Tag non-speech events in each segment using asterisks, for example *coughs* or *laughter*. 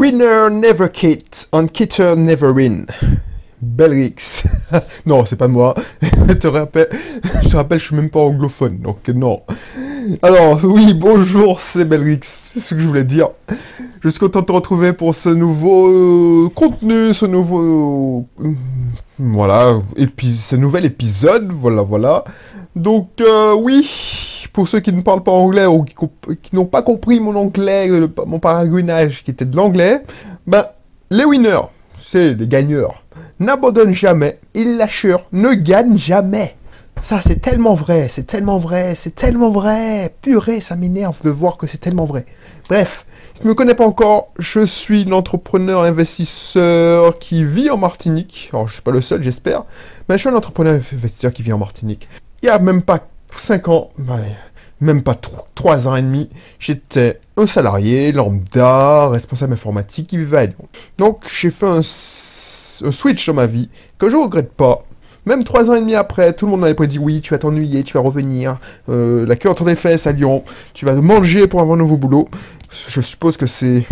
Winner never quit, and quitter never win. Belrix. *laughs* non, c'est pas moi. *laughs* je te rappelle, je te rappelle, je suis même pas anglophone, donc non. Alors, oui, bonjour, c'est Belrix, c'est ce que je voulais dire. Je suis content de te retrouver pour ce nouveau euh, contenu, ce nouveau... euh, voilà, ce nouvel épisode, voilà, voilà. Donc, euh, oui, pour ceux qui ne parlent pas anglais ou qui, n'ont pas compris mon anglais, mon paragouinage qui était de l'anglais, ben, les winners, c'est les gagneurs, n'abandonnent jamais, ils lâchent, ne gagnent jamais. Ça, c'est tellement vrai, c'est tellement vrai, c'est tellement vrai. Purée, ça m'énerve de voir que c'est tellement vrai. Bref, si tu ne me connais pas encore, je suis l'entrepreneur investisseur qui vit en Martinique. Alors, je suis pas le seul, j'espère. Mais je suis un entrepreneur investisseur qui vit en Martinique. Il y a même pas 5 ans, ouais, même pas 3 ans et demi, j'étais un salarié lambda, responsable informatique qui vivait à. Donc, j'ai fait un, switch dans ma vie que je regrette pas. Même trois ans et demi après, tout le monde m'avait prédit oui, tu vas t'ennuyer, tu vas revenir, euh, la queue entre les fesses à Lyon, tu vas manger pour avoir un nouveau boulot. Je suppose que c'est...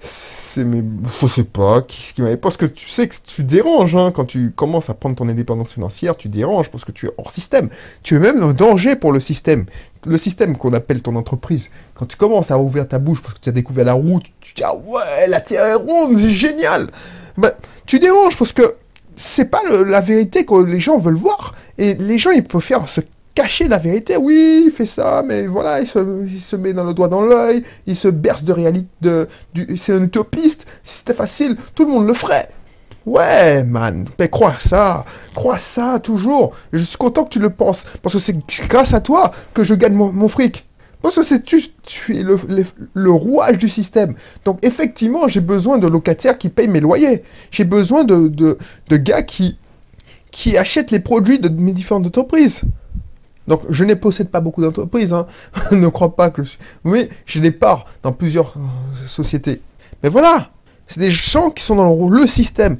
C'est mais je sais pas qui ce qui m'avait parce que tu sais que tu déranges hein, quand tu commences à prendre ton indépendance financière, tu déranges parce que tu es hors système. Tu es même un danger pour le système. Le système qu'on appelle ton entreprise. Quand tu commences à ouvrir ta bouche parce que tu as découvert la roue, tu, dis ah ouais, la terre est ronde, c'est génial. Ben, tu déranges parce que c'est pas la vérité que les gens veulent voir. Et les gens, ils préfèrent se cacher la vérité. Oui, il fait ça, mais voilà, il se, met dans le doigt dans l'œil, il se berce de réalité. De, c'est un utopiste. Si c'était facile, tout le monde le ferait. Ouais, man, mais crois ça, crois ça toujours. Je suis content que tu le penses, parce que c'est grâce à toi que je gagne mon, fric. Parce que c'est tu, tu es le, le, rouage du système. Donc effectivement, j'ai besoin de locataires qui payent mes loyers. J'ai besoin de, de, de gars qui, qui achètent les produits de mes différentes entreprises. Donc je ne possède pas beaucoup d'entreprises, hein. *laughs* ne crois pas que je suis... Oui, j'ai des parts dans plusieurs euh, sociétés. Mais voilà, c'est des gens qui sont dans le, le système.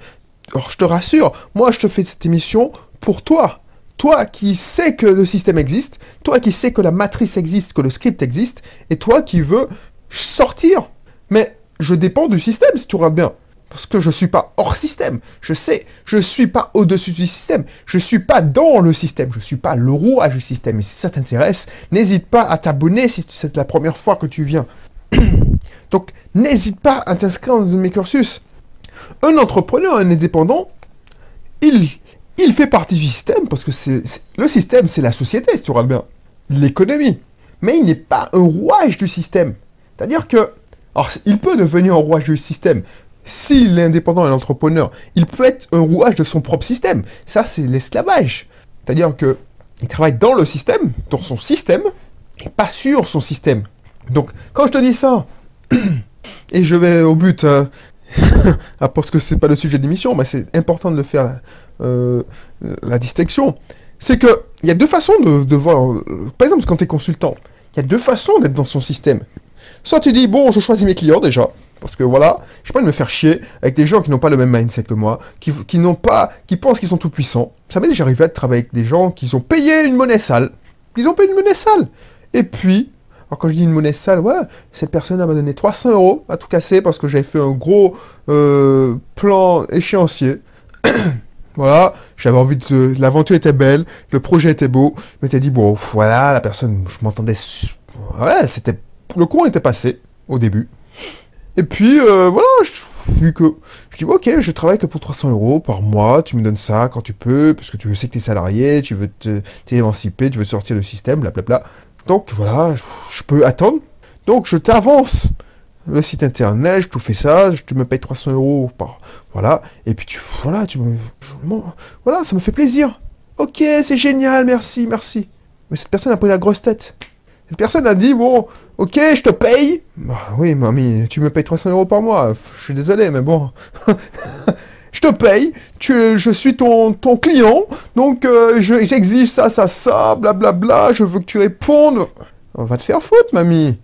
Alors je te rassure, moi je te fais cette émission pour toi. Toi qui sais que le système existe, toi qui sais que la matrice existe, que le script existe, et toi qui veux sortir. Mais je dépends du système si tu regardes bien. Parce que je suis pas hors système. Je sais, je suis pas au-dessus du système. Je suis pas dans le système. Je suis pas le rouage du système. Et si ça t'intéresse, n'hésite pas à t'abonner si c'est la première fois que tu viens. *coughs* Donc, n'hésite pas à t'inscrire dans mes cursus. Un entrepreneur, un indépendant, il, il fait partie du système parce que le système, c'est la société, si tu regardes bien, l'économie. Mais il n'est pas un rouage du système. C'est-à-dire que, alors, il peut devenir un rouage du système. S'il est indépendant et l'entrepreneur, il peut être un rouage de son propre système. Ça, c'est l'esclavage. C'est-à-dire que il travaille dans le système, dans son système, et pas sur son système. Donc, quand je te dis ça, *clears throat* et je vais au but, hein, *laughs* parce que c'est pas le sujet d'émission, mais c'est important de faire, euh, la distinction. C'est que il y a deux façons de, de voir. euh, Par exemple, quand tu es consultant, il y a deux façons d'être dans son système. Soit tu dis, bon, je choisis mes clients déjà, parce que voilà, je pas de me faire chier avec des gens qui n'ont pas le même mindset que moi, qui, n'ont pas, qui pensent qu'ils sont tout puissants. Ça m'est déjà arrivé de travailler avec des gens qui ont payé une monnaie sale. Ils ont payé une monnaie sale. Et puis, alors quand je dis une monnaie sale, ouais, cette personne m'a donné 300 euros à tout casser parce que j'avais fait un gros euh, plan échéancier. *coughs* voilà, j'avais envie de... L'aventure était belle, le projet était beau. Je m'étais dit, bon, voilà, la personne, je m'entendais... Ouais, c'était... Le courant était passé, au début. Et puis, euh, voilà, je- vu que... Je dis, ok, je travaille que pour 300 euros par mois, tu me donnes ça quand tu peux, parce que tu sais que tu es salarié, tu veux t'émanciper, tu veux sortir du système, blablabla. Donc voilà, je, peux attendre. Donc je t'avance le site internet, je te fais ça, je te me paye 300 euros par... Voilà, et puis tu... Voilà, tu me... voilà, ça me fait plaisir. Ok, c'est génial, merci, merci. Mais cette personne a pris la grosse tête. Cette personne a dit, bon, ok, je te paye. Bah oui, mamie, tu me payes 300 euros par mois. Je suis désolé, mais bon. *laughs* je te paye, tu, je suis ton, ton client, donc euh, je- j'exige ça, ça, ça, blablabla, je veux que tu répondes. On va te faire faute, mamie.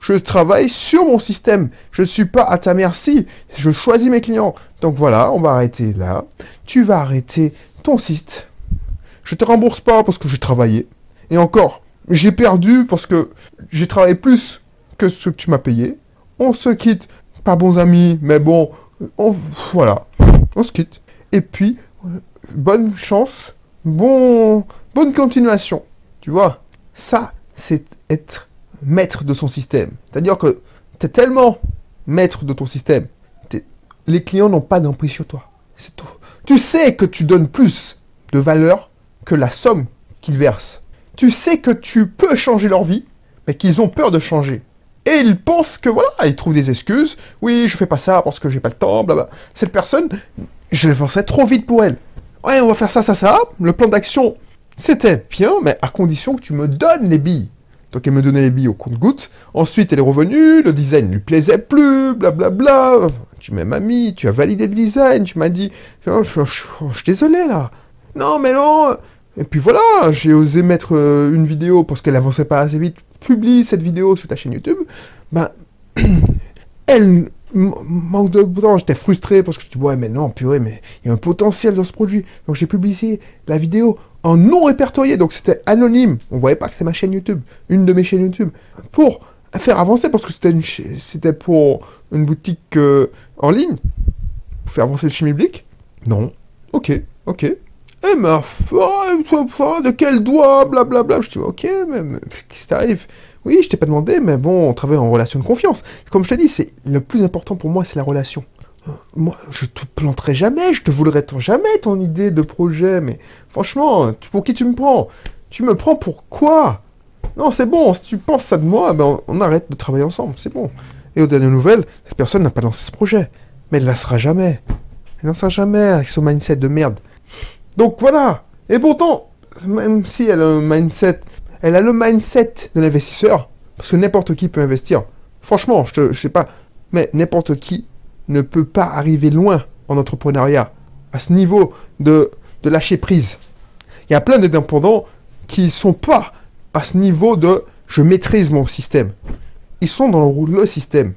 Je travaille sur mon système. Je ne suis pas à ta merci. Je choisis mes clients. Donc voilà, on va arrêter là. Tu vas arrêter ton site. Je te rembourse pas parce que j'ai travaillé. Et encore, j'ai perdu parce que j'ai travaillé plus que ce que tu m'as payé. On se quitte pas bons amis, mais bon, on, voilà, on se quitte. Et puis, euh, bonne chance, bon, bonne continuation. Tu vois, ça, c'est être maître de son système. C'est-à-dire que tu es tellement maître de ton système, les clients n'ont pas d'emprise sur toi. C'est tout. Tu sais que tu donnes plus de valeur que la somme qu'ils versent. Tu sais que tu peux changer leur vie, mais qu'ils ont peur de changer. Et ils pensent que voilà, ils trouvent des excuses. Oui, je fais pas ça parce que j'ai pas le temps, blablabla. Cette personne, je l'avancerai trop vite pour elle. Ouais, on va faire ça, ça, ça. Le plan d'action, c'était bien, mais à condition que tu me donnes les billes. Donc elle me donnait les billes au compte-goutte. Ensuite, elle est revenue, le design lui plaisait plus, blablabla. Tu m'as mis, tu as validé le design, tu m'as dit, oh, je, suis désolé là. Non, mais non. Et puis voilà, j'ai osé mettre euh, une vidéo parce qu'elle avançait pas assez vite. Publie cette vidéo sur ta chaîne YouTube. Ben, *clears throat* elle manque de temps, j'étais frustré parce que je dis ouais mais non purée mais il y a un potentiel dans ce produit. Donc j'ai publié la vidéo en non répertorié, donc c'était anonyme. On voyait pas que c'était ma chaîne YouTube, une de mes chaînes YouTube, pour faire avancer parce que c'était pour une boutique euh, en ligne, pour faire avancer le chimie. Non. Ok, ok. Eh ma de quel doigt, blablabla. Je dis ok, mais qu'est-ce qui t'arrive? Oui, je t'ai pas demandé, mais bon, on travaille en relation de confiance. Comme je te dis, c'est le plus important pour moi, c'est la relation. Moi, je te planterai jamais, je te voudrais jamais ton idée de projet, mais franchement, pour qui tu me prends? Tu me prends pour quoi? Non, c'est bon, si tu penses ça de moi, ben on, arrête de travailler ensemble, c'est bon. Et aux dernières nouvelles, cette personne n'a pas lancé ce projet. Mais elle ne lancera jamais. Elle ne lancera jamais avec son mindset de merde. Donc voilà. Et pourtant, même si elle a un mindset elle a le mindset de l'investisseur, parce que n'importe qui peut investir. Franchement, je ne sais pas, mais n'importe qui ne peut pas arriver loin en entrepreneuriat, à ce niveau de, de lâcher prise. Il y a plein d'indépendants qui sont pas à ce niveau de je maîtrise mon système. Ils sont dans le, le système.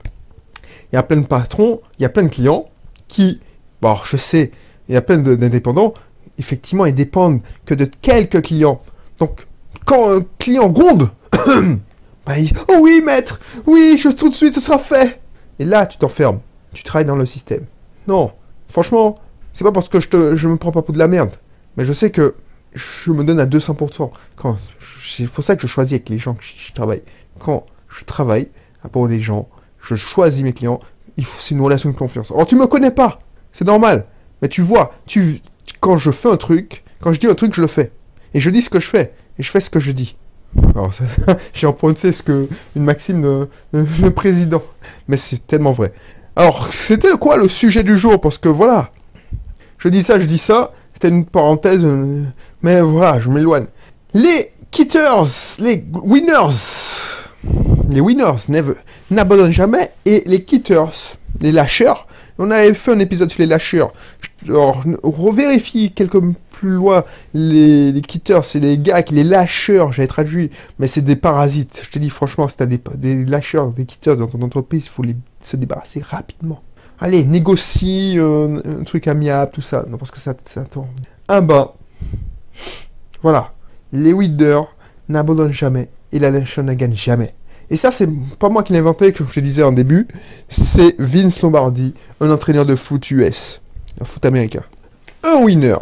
Il y a plein de patrons, il y a plein de clients qui, bon, je sais, il y a plein d'indépendants, effectivement, ils dépendent que de quelques clients. Donc, quand un client gronde, *coughs* bah, il, oh oui, maître, oui, je tout de suite, ce sera fait. Et là, tu t'enfermes. Tu travailles dans le système. Non, franchement, c'est pas parce que je, te, je me prends pas pour de la merde. Mais je sais que je me donne à 200%. Quand, c'est pour ça que je choisis avec les gens que je, travaille. Quand je travaille pour les gens, je choisis mes clients, c'est une relation de confiance. Alors tu me connais pas, c'est normal. Mais tu vois, tu, quand je fais un truc, quand je dis un truc, je le fais. Et je dis ce que je fais et je fais ce que je dis. *laughs* J'ai emprunté ce que une maxime de, président, mais c'est tellement vrai. Alors, c'était quoi le sujet du jour? Parce que voilà, je dis ça, je dis ça, c'était une parenthèse, mais voilà, je m'éloigne. Les quitters, les winners, les winners n'abandonnent jamais, et les quitters, les lâcheurs, on avait fait un épisode sur les lâcheurs. Revérifie quelques plus loin, les, les c'est les gars qui les lâcheurs, j'avais traduit, mais c'est des parasites. Je te dis franchement, si t'as des, des lâcheurs, des quitteurs dans ton entreprise, il faut les, se débarrasser rapidement. Allez, négocie euh, un truc amiable, tout ça. Non, parce que ça, ça. Un bas. Voilà. Les winners n'abandonnent jamais et la lâcheur ne gagne jamais. Et ça, c'est pas moi qui l'ai inventé, comme je te disais en début. C'est Vince Lombardi, un entraîneur de foot US, un foot américain. Un winner,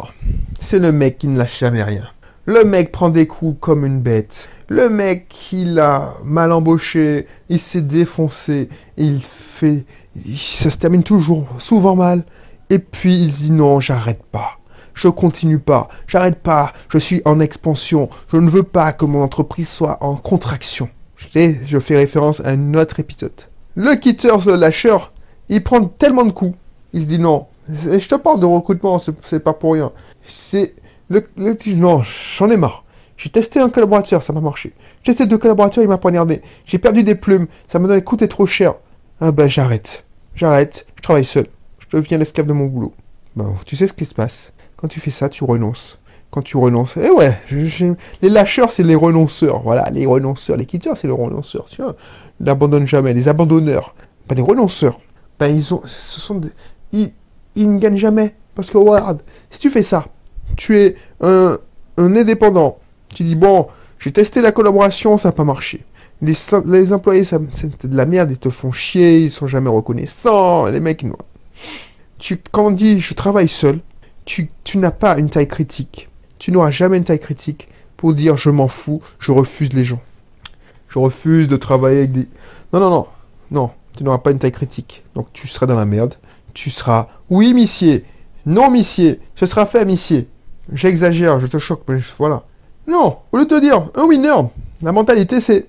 c'est le mec qui ne lâche jamais rien. Le mec prend des coups comme une bête. Le mec, il a mal embauché, il s'est défoncé, il fait... Ça se termine toujours, souvent mal. Et puis il dit non, j'arrête pas. Je continue pas, j'arrête pas, je suis en expansion, je ne veux pas que mon entreprise soit en contraction. Je, fais référence à un autre épisode. Le quitter, le lâcheur, il prend tellement de coups, il se dit non, je te parle de recrutement, c'est pas pour rien. C'est le, non, j'en ai marre. J'ai testé un collaborateur, ça m'a marché. J'ai testé deux collaborateurs, il m'a poignardé. J'ai perdu des plumes, ça m'a coûté trop cher. Ah ben j'arrête. J'arrête, je travaille seul. Je deviens l'esclave de mon boulot. Ben, tu sais ce qui se passe. Quand tu fais ça, tu renonces. Quand tu renonces. Eh ouais, les lâcheurs, c'est les renonceurs. Voilà, les renonceurs. Les quitteurs, c'est les renonceurs. Vois, ils n'abandonnent jamais. Les abandonneurs. Pas des renonceurs. Ben, ils ont. Ce sont des il ne gagne jamais. Parce que regarde, si tu fais ça, tu es un, indépendant, tu dis bon, j'ai testé la collaboration, ça n'a pas marché. Les, les employés, c'est de la merde, ils te font chier, ils sont jamais reconnaissants. Les mecs, non. Tu, quand on dit je travaille seul, tu, tu n'as pas une taille critique. Tu n'auras jamais une taille critique pour dire je m'en fous, je refuse les gens. Je refuse de travailler avec des... Non, non, non. Non, tu n'auras pas une taille critique. Donc tu seras dans la merde. Tu seras... Oui, missier. Non, missier. Ce sera fait, missier. J'exagère, je te choque, mais voilà. Non, au lieu de te dire, un winner, la mentalité c'est,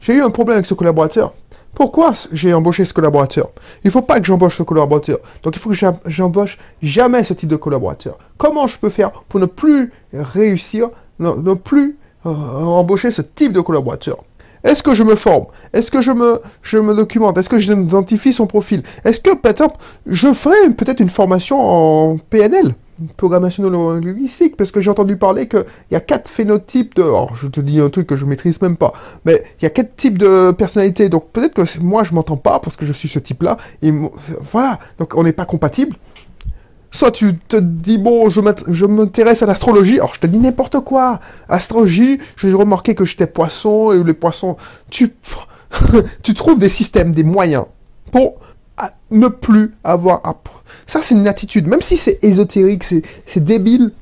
j'ai eu un problème avec ce collaborateur. Pourquoi j'ai embauché ce collaborateur? Il ne faut pas que j'embauche ce collaborateur. Donc il faut que j'embauche jamais ce type de collaborateur. Comment je peux faire pour ne plus réussir, ne, plus euh, embaucher ce type de collaborateur? Est-ce que je me forme? Est-ce que je me, je me documente? Est-ce que j'identifie son profil? Est-ce que, par exemple, je ferai peut-être une formation en PNL programmation linguistique, parce que j'ai entendu parler qu'il y a quatre phénotypes de... Je te dis un truc que je maîtrise même pas, mais il y a quatre types de personnalités, donc peut-être que moi je m'entends pas parce que je suis ce type-là, et voilà, donc on n'est pas compatible. Soit tu te dis, bon, je m'intéresse à l'astrologie, alors je te dis n'importe quoi. Astrologie, j'ai remarqué que j'étais poisson, et les poissons, tu, *laughs* tu trouves des systèmes, des moyens pour ne plus avoir à ça, c'est une attitude. Même si c'est ésotérique, c'est débile,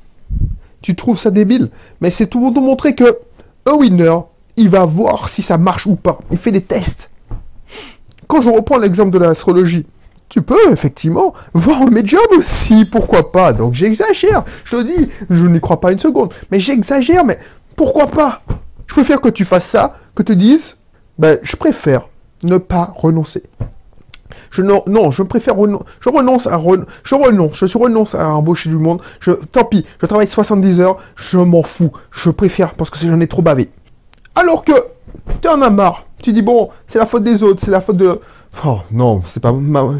tu trouves ça débile. Mais c'est tout pour montrer que un winner, il va voir si ça marche ou pas. Il fait des tests. Quand je reprends l'exemple de l'astrologie, tu peux effectivement voir un médium aussi, pourquoi pas. Donc j'exagère, je te dis, je n'y crois pas une seconde, mais j'exagère, mais pourquoi pas Je préfère que tu fasses ça, que tu dises, ben je préfère ne pas renoncer. Je, non, non, je préfère je renonce à je renonce, je renonce à embaucher du monde. Je, tant pis, je travaille 70 heures, je m'en fous. Je préfère parce que j'en ai trop bavé. Alors que tu en as marre. Tu dis bon, c'est la faute des autres, c'est la faute de. Oh non, c'est pas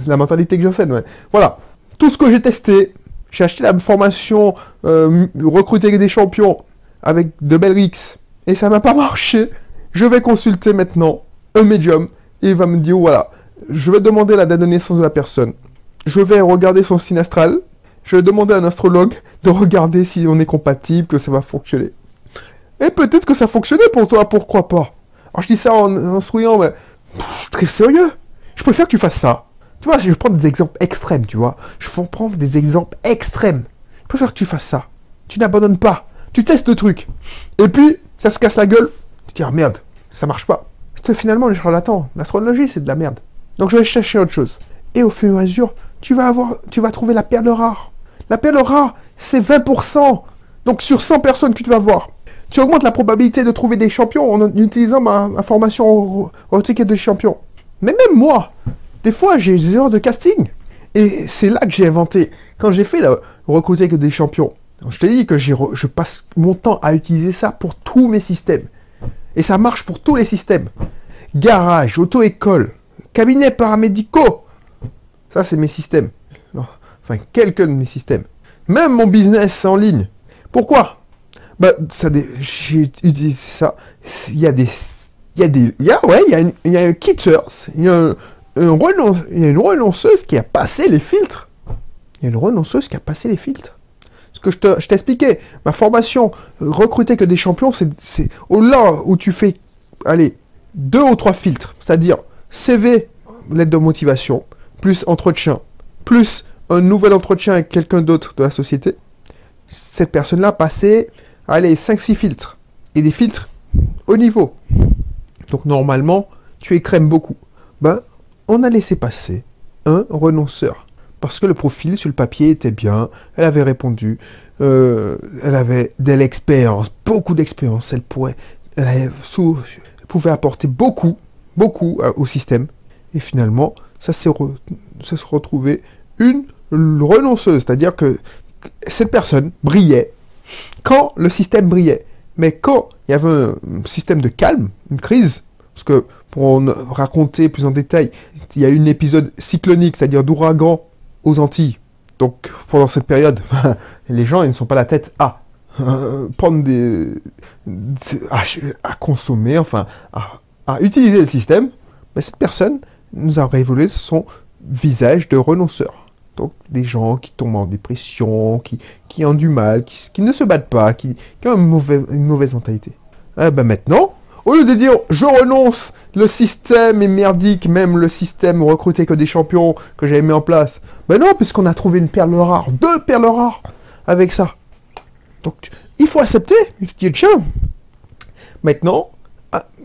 la mentalité que j'ai faite. Voilà, tout ce que j'ai testé, j'ai acheté la formation euh, recruter des champions avec de belles rix et ça m'a pas marché. Je vais consulter maintenant un médium et il va me dire voilà, je vais demander la date de naissance de la personne. Je vais regarder son signe astral. Je vais demander à un astrologue de regarder si on est compatible, que ça va fonctionner. Et peut-être que ça fonctionnait pour toi, pourquoi pas Alors je dis ça en, souriant, mais très sérieux. Je préfère que tu fasses ça. Tu vois, je vais prendre des exemples extrêmes, tu vois. Je vais prendre des exemples extrêmes. Je préfère que tu fasses ça. Tu n'abandonnes pas. Tu testes le truc. Et puis, ça se casse la gueule. Tu te dis, ah, merde, ça marche pas. C'est finalement les charlatans. L'astrologie, c'est de la merde. Donc je vais chercher autre chose. Et au fur et à mesure, tu vas trouver la perle rare. La perle rare, c'est 20%. Donc sur 100 personnes que tu vas voir, tu augmentes la probabilité de trouver des champions en utilisant ma, formation au, ticket de champion. Mais même moi, des fois j'ai des erreurs de casting. Et c'est là que j'ai inventé. Quand j'ai fait le recruter des champions, je te dis que je passe mon temps à utiliser ça pour tous mes systèmes. Et ça marche pour tous les systèmes. Garage, auto-école, Cabinets paramédicaux. Ça, c'est mes systèmes. Enfin, quelques de mes systèmes. Même mon business en ligne. Pourquoi? Bah, ça, j'ai utilisé ça. Il y a des, il y a des, il y a, ouais, il y a il y a un il y a, il y a une renonceuse qui a passé les filtres. Il y a une renonceuse qui a passé les filtres. Ce que je, te, je t'expliquais, ma formation, recruter que des champions, c'est, c'est au-delà où tu fais, allez, deux ou trois filtres. C'est-à-dire, CV, lettre de motivation, plus entretien, plus un nouvel entretien avec quelqu'un d'autre de la société, cette personne-là passait, allez, 5-6 filtres. Et des filtres au niveau. Donc normalement, tu écrèmes beaucoup. Ben, on a laissé passer un renonceur. Parce que le profil sur le papier était bien, elle avait répondu, euh, elle avait de l'expérience, beaucoup d'expérience, elle pouvait apporter beaucoup beaucoup euh, au système. Et finalement, ça s'est se retrouvé une renonceuse. C'est-à-dire que cette personne brillait quand le système brillait. Mais quand il y avait un système de calme, une crise, parce que pour raconter plus en détail, il y a eu un épisode cyclonique, c'est-à-dire d'ouragan aux Antilles. Donc pendant cette période, *laughs* les gens ils ne sont pas la tête à *laughs* prendre des, à, consommer, enfin à, à utiliser le système, cette personne nous a révélé son visage de renonceur. Donc des gens qui tombent en dépression, qui, qui ont du mal, qui, qui ne se battent pas, qui, qui ont une, mauvaise, une mauvaise mentalité. Eh ben maintenant, Au lieu de dire je renonce, le système est merdique, même le système recruter que des champions que j'avais mis en place. Ben non, puisqu'on a trouvé une perle rare, deux perles rares avec ça. Donc il faut accepter, il faut dire tiens. Maintenant,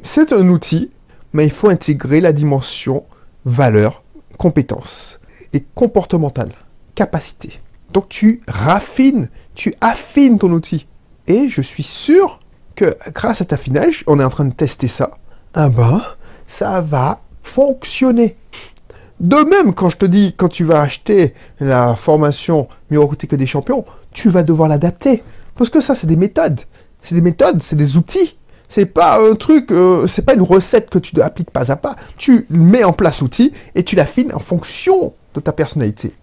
c'est un outil, mais il faut intégrer la dimension valeur, compétence et comportementale, capacité. Donc tu raffines, tu affines ton outil. Et je suis sûr que grâce à ta affinage, on est en train de tester ça. Ah ben, ça va fonctionner. De même, quand je te dis, quand tu vas acheter la formation Mieux recruter que des champions, tu vas devoir l'adapter. Parce que ça, c'est des méthodes. C'est des méthodes, c'est des outils. C'est pas un truc, euh, c'est pas une recette que tu appliques pas à pas. Tu mets en place l'outil et tu l'affines en fonction de ta personnalité.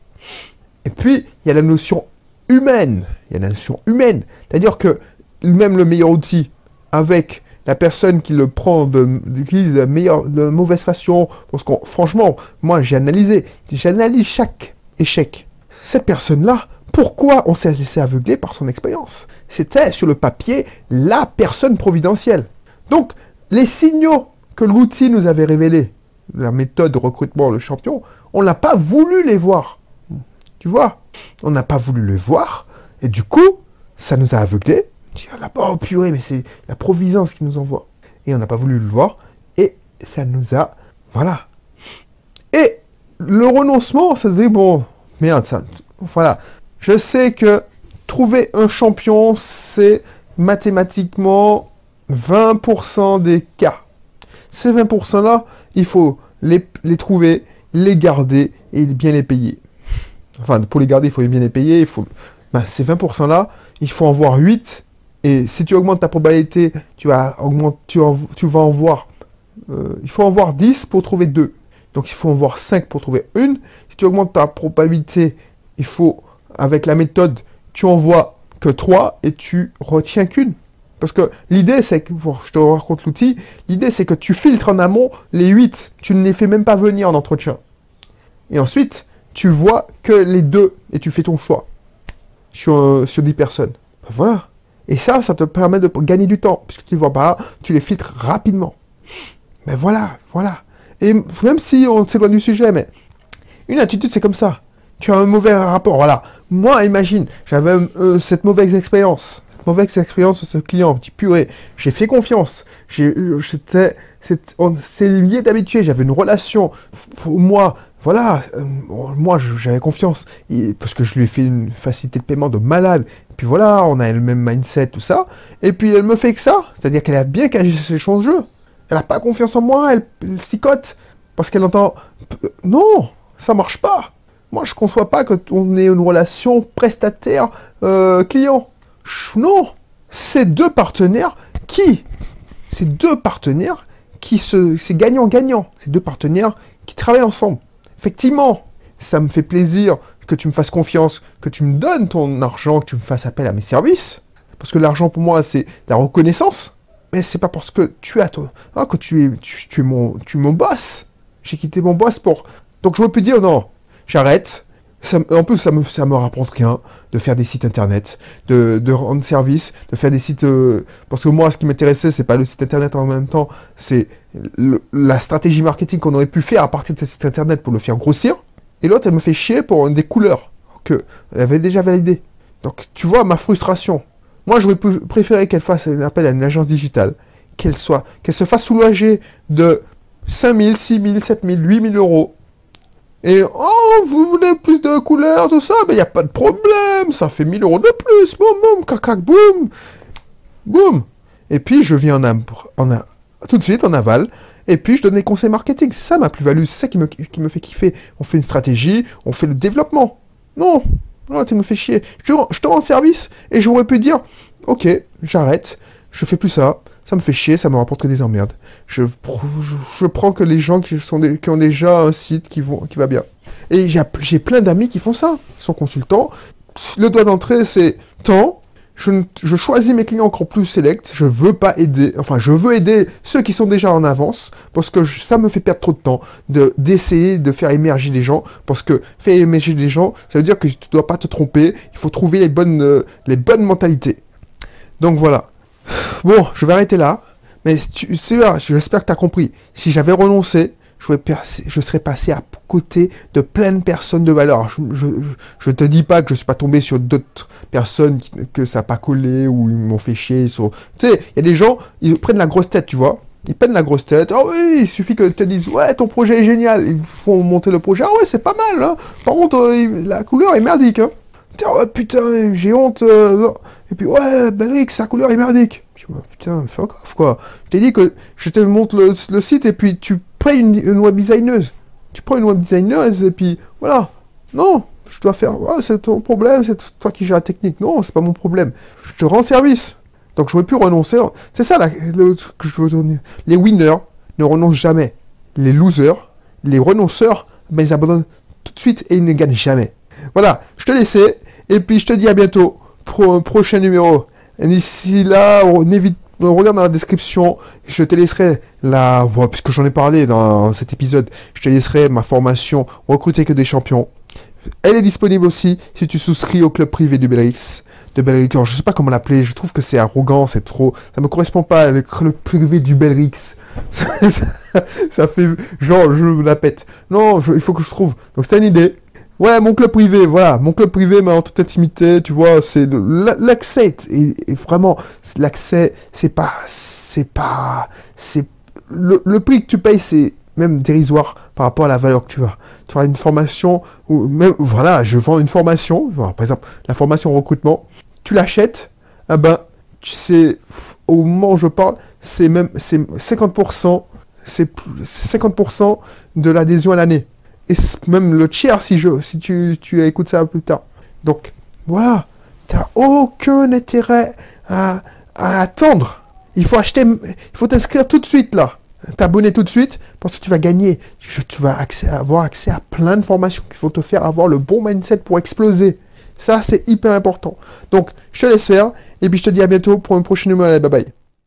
Et puis, il y a la notion humaine. Il y a la notion humaine. C'est-à-dire que même le meilleur outil, avec la personne qui le prend, de, utilise la meilleure, de mauvaise façon, parce que franchement, moi j'ai analysé, j'analyse chaque échec. Cette personne-là, pourquoi on s'est laissé aveugler par son expérience C'était sur le papier la personne providentielle. Donc, les signaux que l'outil nous avait révélés, la méthode de recrutement, le champion, on n'a pas voulu les voir. Tu vois On n'a pas voulu les voir, et du coup, ça nous a aveuglés. Là, oh purée, mais c'est la providence qui nous envoie. Et on n'a pas voulu le voir, et ça nous a... Voilà. Et le renoncement, ça se dit, bon, merde, ça... Voilà. Je sais que trouver un champion, c'est mathématiquement 20% des cas. Ces 20%-là, il faut les, trouver, les garder et bien les payer. Enfin, pour les garder, il faut bien les payer. Ben, ces 20%-là, il faut en voir 8. Et si tu augmentes ta probabilité, tu vas, en voir... Euh, il faut en voir 10 pour trouver 2. Donc il faut en voir 5 pour trouver une. Si tu augmentes ta probabilité, il faut, avec la méthode, tu en vois que 3 et tu retiens qu'une. Parce que l'idée, c'est que, je te raconte l'outil, l'idée, c'est que tu filtres en amont les 8. Tu ne les fais même pas venir en entretien. Et ensuite, tu vois que les deux et tu fais ton choix sur, euh, sur 10 personnes. Ben voilà. Et ça, ça te permet de gagner du temps, puisque tu ne vois pas, tu les filtres rapidement. Mais ben voilà, voilà. Et même si on s'éloigne du sujet, mais une attitude, c'est comme ça. Tu as un mauvais rapport, voilà. Moi, imagine, j'avais euh, cette mauvaise expérience. Mauvaise expérience sur ce client, petit purée. J'ai fait confiance. Euh, c'est lié d'habitude. J'avais une relation. Pour moi, voilà, euh, moi j'avais confiance, parce que je lui ai fait une facilité de paiement de malade, et puis voilà, on a le même mindset, tout ça, et puis elle me fait que ça, c'est-à-dire qu'elle a bien caché ses choses de jeu, elle n'a pas confiance en moi, elle, elle parce qu'elle entend, non, ça marche pas, moi je ne conçois pas qu'on ait une relation prestataire-client, euh, non, c'est deux partenaires qui, c'est deux partenaires qui se, c'est gagnant-gagnant, c'est deux partenaires qui travaillent ensemble. Effectivement, ça me fait plaisir que tu me fasses confiance, que tu me donnes ton argent, que tu me fasses appel à mes services. Parce que l'argent pour moi, c'est la reconnaissance. Mais c'est pas parce que tu as ah, que tu es, tu, es mon, tu mon boss. J'ai quitté mon boss pour. Donc je pu dire non, j'arrête. en plus, ça me, ça me rapporte rien de faire des sites internet, de, rendre service, de faire des sites. Euh, parce que moi, ce qui m'intéressait, c'est pas le site internet en même temps, c'est la stratégie marketing qu'on aurait pu faire à partir de ce site internet pour le faire grossir. Et l'autre, elle me fait chier pour des couleurs que elle avait déjà validées. Donc, tu vois ma frustration. Moi, j'aurais préféré qu'elle fasse un appel à une agence digitale, qu'elle soit, qu'elle se fasse soulager de 5000, 6000, 7000, 8000 euros et oh, vous voulez plus de couleurs, tout ça, mais il n'y a pas de problème, ça fait 1000 euros de plus, boum, boum, cacac, boum, boum. Et puis je viens en, en, tout de suite en aval, et puis je donne des conseils marketing. Ça ma plus-value, c'est ça qui me, qui me fait kiffer. On fait une stratégie, on fait le développement. Non, non, tu me fais chier. Je te rends service, et j'aurais pu dire, ok, j'arrête, je fais plus ça, ça me fait chier, ça me rapporte que des emmerdes. Je, je, prends que les gens qui, sont qui ont déjà un site qui, vont, qui va bien. Et j'ai plein d'amis qui font ça, qui sont consultants. Le doigt d'entrée, c'est temps. Je, je, choisis mes clients encore plus select. Je veux pas aider, enfin, je veux aider ceux qui sont déjà en avance parce que ça me fait perdre trop de temps de d'essayer de faire émerger les gens parce que faire émerger les gens, ça veut dire que tu dois pas te tromper. Il faut trouver les bonnes, euh, les bonnes mentalités. Donc voilà. Bon, je vais arrêter là. Mais tu sais, j'espère que tu as compris. Si j'avais renoncé, je, serais passé à côté de plein de personnes de valeur. Je, te dis pas que je suis pas tombé sur d'autres personnes que ça n'a pas collé ou ils m'ont fait chier. Sur... Tu sais, il y a des gens, ils prennent la grosse tête, tu vois. Ils prennent la grosse tête. Oh oui, il suffit que te dises, ouais, ton projet est génial. Ils font monter le projet. Ah ouais, c'est pas mal. Hein. Par contre, euh, la couleur est merdique. Hein. Putain, j'ai honte. Euh, et puis, ouais, Belrix, sa couleur est merdique. putain, fais gaffe, quoi. Je t'ai dit que je te montre le, le site et puis tu prends une, une web designeuse tu prends une web designer et puis voilà. Non, je dois faire. c'est ton problème, c'est toi qui gères la technique. Non, c'est pas mon problème. Je te rends service. Donc j'aurais pu renoncer. C'est ça là, que je veux donner. Les winners ne renoncent jamais. Les losers, les renonceurs, ben, ils abandonnent tout de suite et ils ne gagnent jamais. Voilà, je te laisse et puis je te dis à bientôt pour un prochain numéro. D'ici là, n'évite regarde dans la description, je te laisserai la, puisque j'en ai parlé dans cet épisode, je te laisserai ma formation Recruter que des champions. Elle est disponible aussi si tu souscris au club privé du Belrix. De Belrix, je sais pas comment l'appeler, je trouve que c'est arrogant, c'est trop, ça me correspond pas avec le privé du Belrix. *laughs* ça, fait genre je la pète. Non, il faut que je trouve. Donc c'est une idée. Ouais, mon club privé, voilà, mon club privé, mais en toute intimité, tu vois, c'est l'accès, et, vraiment, l'accès, c'est pas, c'est pas, c'est, le, prix que tu payes, c'est même dérisoire par rapport à la valeur que tu as. Tu as une formation, ou même, voilà, je vends une formation, par exemple, la formation recrutement, tu l'achètes, ah ben, sais, au moment où je parle, c'est même, c'est 50%, c'est 50% de l'adhésion à l'année et même le tiers si, je, si tu, tu écoutes ça plus tard. Donc, voilà, tu n'as aucun intérêt à, attendre. Il faut acheter, il faut t'inscrire tout de suite là. T'abonner tout de suite parce que tu vas gagner. Tu, vas avoir accès à plein de formations qui vont te faire avoir le bon mindset pour exploser. Ça, c'est hyper important. Donc, je te laisse faire et puis je te dis à bientôt pour un prochain numéro. Bye bye.